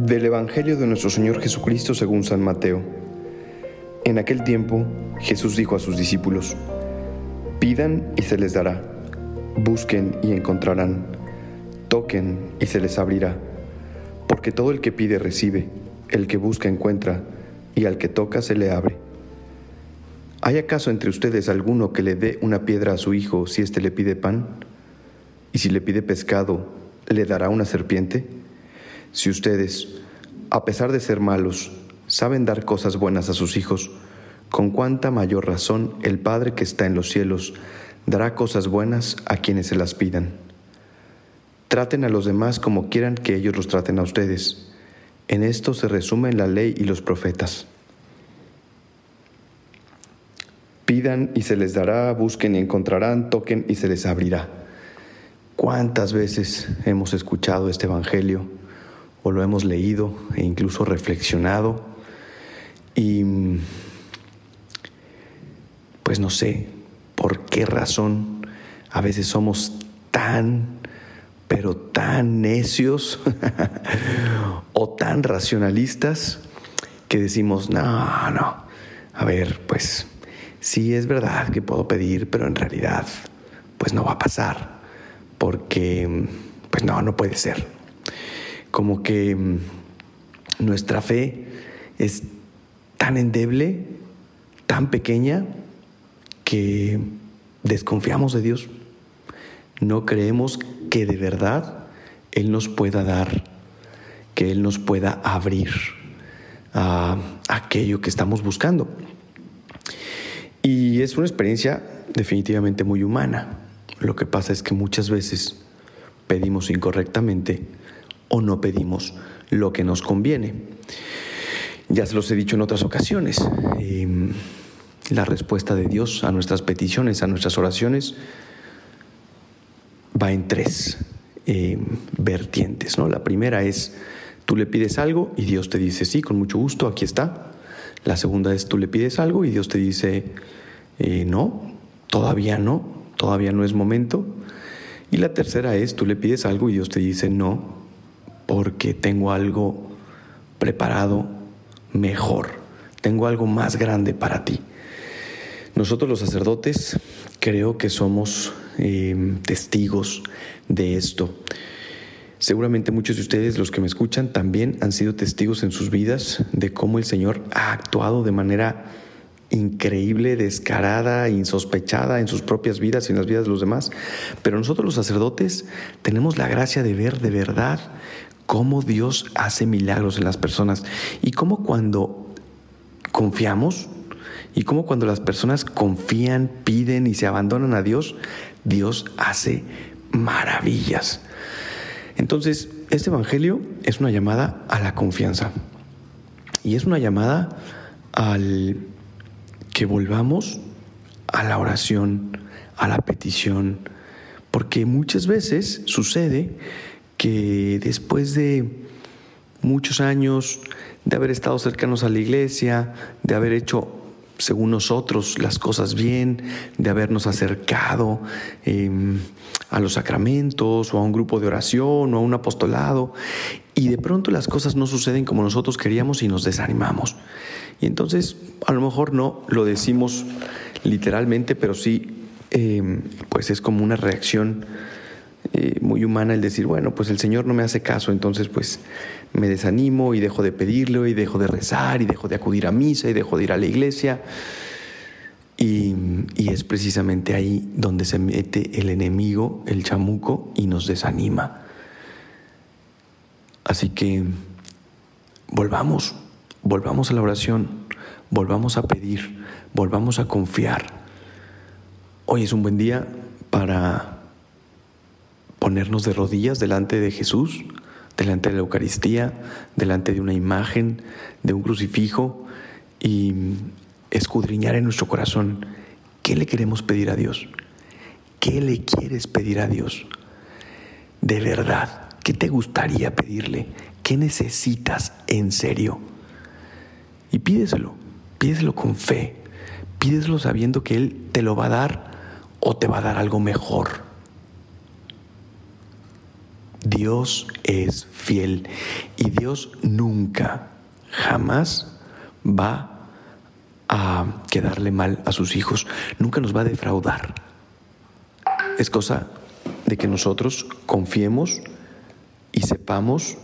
Del Evangelio de nuestro Señor Jesucristo según San Mateo. En aquel tiempo Jesús dijo a sus discípulos, Pidan y se les dará, busquen y encontrarán, toquen y se les abrirá, porque todo el que pide recibe, el que busca encuentra, y al que toca se le abre. ¿Hay acaso entre ustedes alguno que le dé una piedra a su hijo si éste le pide pan? ¿Y si le pide pescado, le dará una serpiente? Si ustedes, a pesar de ser malos, saben dar cosas buenas a sus hijos, con cuánta mayor razón el Padre que está en los cielos dará cosas buenas a quienes se las pidan. Traten a los demás como quieran que ellos los traten a ustedes. En esto se resumen la ley y los profetas. Pidan y se les dará, busquen y encontrarán, toquen y se les abrirá. ¿Cuántas veces hemos escuchado este Evangelio o lo hemos leído e incluso reflexionado? Y pues no sé por qué razón a veces somos tan, pero tan necios o tan racionalistas que decimos, no, no, a ver, pues sí es verdad que puedo pedir, pero en realidad pues no va a pasar, porque pues no, no puede ser. Como que mm, nuestra fe es tan endeble, tan pequeña, que desconfiamos de Dios. No creemos que de verdad Él nos pueda dar, que Él nos pueda abrir a aquello que estamos buscando. Y es una experiencia definitivamente muy humana. Lo que pasa es que muchas veces pedimos incorrectamente o no pedimos lo que nos conviene. Ya se los he dicho en otras ocasiones. Em, la respuesta de Dios a nuestras peticiones, a nuestras oraciones, va en tres em, vertientes. ¿no? La primera es, tú le pides algo y Dios te dice, sí, con mucho gusto, aquí está. La segunda es tú le pides algo y Dios te dice, eh, no, todavía no, todavía no es momento. Y la tercera es tú le pides algo y Dios te dice, no, porque tengo algo preparado mejor, tengo algo más grande para ti. Nosotros los sacerdotes creo que somos eh, testigos de esto. Seguramente muchos de ustedes, los que me escuchan, también han sido testigos en sus vidas de cómo el Señor ha actuado de manera increíble, descarada, insospechada en sus propias vidas y en las vidas de los demás. Pero nosotros los sacerdotes tenemos la gracia de ver de verdad cómo Dios hace milagros en las personas y cómo cuando confiamos y cómo cuando las personas confían, piden y se abandonan a Dios, Dios hace maravillas. Entonces, este Evangelio es una llamada a la confianza y es una llamada al que volvamos a la oración, a la petición, porque muchas veces sucede que después de muchos años de haber estado cercanos a la iglesia, de haber hecho según nosotros, las cosas bien, de habernos acercado em, a los sacramentos o a un grupo de oración o a un apostolado, y de pronto las cosas no suceden como nosotros queríamos y nos desanimamos. Y entonces, a lo mejor no lo decimos literalmente, pero sí, em, pues es como una reacción eh, muy humana el decir, bueno, pues el Señor no me hace caso, entonces pues me desanimo y dejo de pedirlo y dejo de rezar y dejo de acudir a misa y dejo de ir a la iglesia. Y, y es precisamente ahí donde se mete el enemigo, el chamuco, y nos desanima. Así que volvamos, volvamos a la oración, volvamos a pedir, volvamos a confiar. Hoy es un buen día para ponernos de rodillas delante de Jesús, delante de la Eucaristía, delante de una imagen, de un crucifijo y escudriñar en nuestro corazón qué le queremos pedir a Dios, qué le quieres pedir a Dios. De verdad, ¿qué te gustaría pedirle? ¿Qué necesitas en serio? Y pídeselo, pídeselo con fe, pídeselo sabiendo que Él te lo va a dar o te va a dar algo mejor Dios es fiel y Dios nunca, jamás va a quedarle mal a sus hijos, nunca nos va a defraudar. Es cosa de que nosotros confiemos y sepamos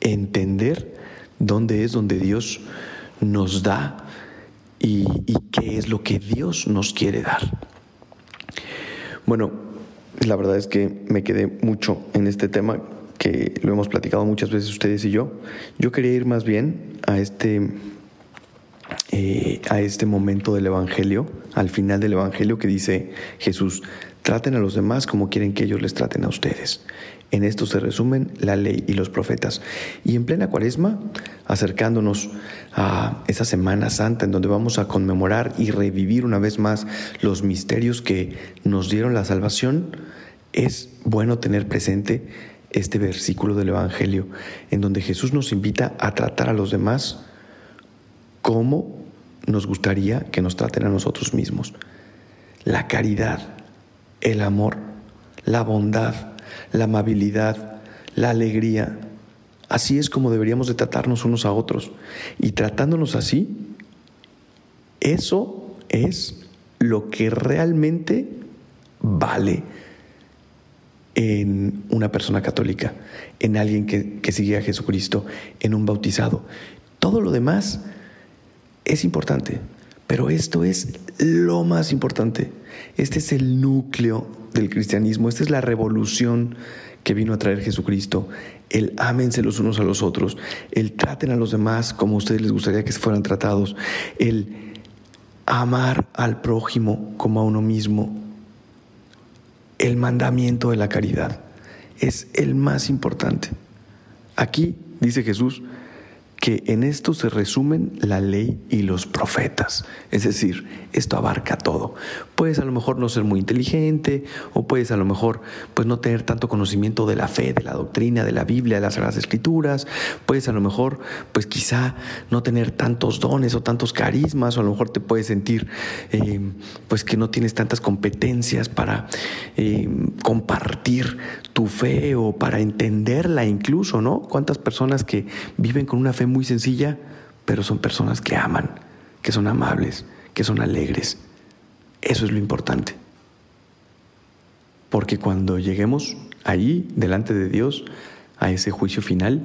entender dónde es donde Dios nos da y, qué es lo que Dios nos quiere dar. Bueno, la verdad es que me quedé mucho en este tema que lo hemos platicado muchas veces ustedes y yo. Yo quería ir más bien a este, eh, a este momento del Evangelio, al final del Evangelio que dice Jesús, traten a los demás como quieren que ellos les traten a ustedes. En esto se resumen la ley y los profetas. Y en plena cuaresma, acercándonos a esa Semana Santa en donde vamos a conmemorar y revivir una vez más los misterios que nos dieron la salvación, es bueno tener presente este versículo del Evangelio, en donde Jesús nos invita a tratar a los demás como nos gustaría que nos traten a nosotros mismos. La caridad, el amor, la bondad, la amabilidad, la alegría. Así es como deberíamos de tratarnos unos a otros. Y tratándonos así, eso es lo que realmente vale en una persona católica, en alguien que, que sigue a Jesucristo, en un bautizado. Todo lo demás es importante, pero esto es lo más importante. Este es el núcleo del cristianismo. Esta es la revolución que vino a traer Jesucristo. El ámense los unos a los otros. El traten a los demás como a ustedes les gustaría que fueran tratados. El amar al prójimo como a uno mismo. El mandamiento de la caridad es el más importante. Aquí, dice Jesús, que en esto se resumen la ley y los profetas. Es decir, esto abarca todo. Puedes a lo mejor no ser muy inteligente o puedes a lo mejor pues no tener tanto conocimiento de la fe, de la doctrina, de la Biblia, de las Sagradas Escrituras. Puedes a lo mejor pues quizá no tener tantos dones o tantos carismas o a lo mejor te puedes sentir eh, pues que no tienes tantas competencias para eh, compartir tu fe o para entenderla incluso, ¿no? ¿Cuántas personas que viven con una fe muy sencilla, pero son personas que aman, que son amables, que son alegres. Eso es lo importante. Porque cuando lleguemos allí, delante de Dios, a ese juicio final,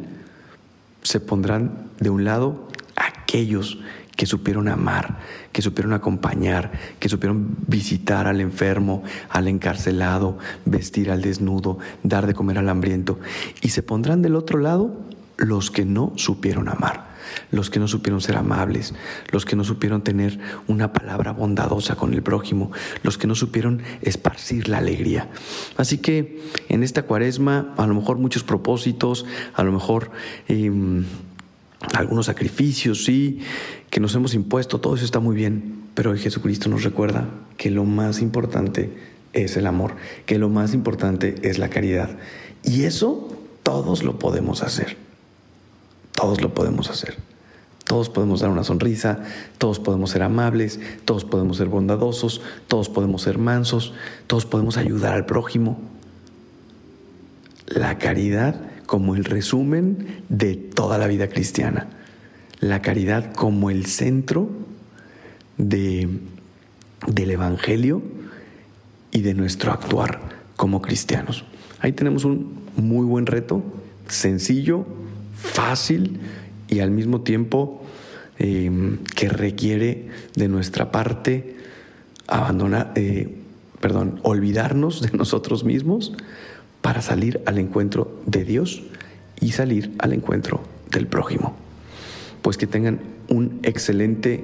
se pondrán de un lado aquellos que supieron amar, que supieron acompañar, que supieron visitar al enfermo, al encarcelado, vestir al desnudo, dar de comer al hambriento. Y se pondrán del otro lado los que no supieron amar, los que no supieron ser amables, los que no supieron tener una palabra bondadosa con el prójimo, los que no supieron esparcir la alegría. Así que en esta cuaresma, a lo mejor muchos propósitos, a lo mejor... Em, algunos sacrificios, sí, que nos hemos impuesto, todo eso está muy bien, pero hoy Jesucristo nos recuerda que lo más importante es el amor, que lo más importante es la caridad. Y eso todos lo podemos hacer. Todos lo podemos hacer. Todos podemos dar una sonrisa, todos podemos ser amables, todos podemos ser bondadosos, todos podemos ser mansos, todos podemos ayudar al prójimo. La caridad como el resumen de toda la vida cristiana. La caridad como el centro de, del Evangelio y de nuestro actuar como cristianos. Ahí tenemos un muy buen reto, sencillo, fácil y al mismo tiempo em, que requiere de nuestra parte abandonar, eh, perdón, olvidarnos de nosotros mismos para salir al encuentro de Dios y salir al encuentro del prójimo. Pues que tengan un excelente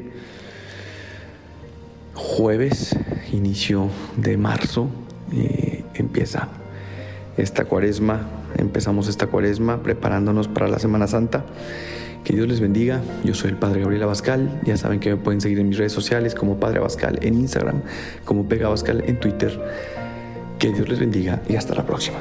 jueves, inicio de marzo, eh, empieza esta cuaresma Empezamos esta cuaresma preparándonos para la Semana Santa. Que Dios les bendiga. Yo soy el Padre Gabriel Abascal. Ya saben que me pueden seguir en mis redes sociales como Padre Abascal en Instagram, como Pega Abascal en Twitter. Que Dios les bendiga y hasta la próxima.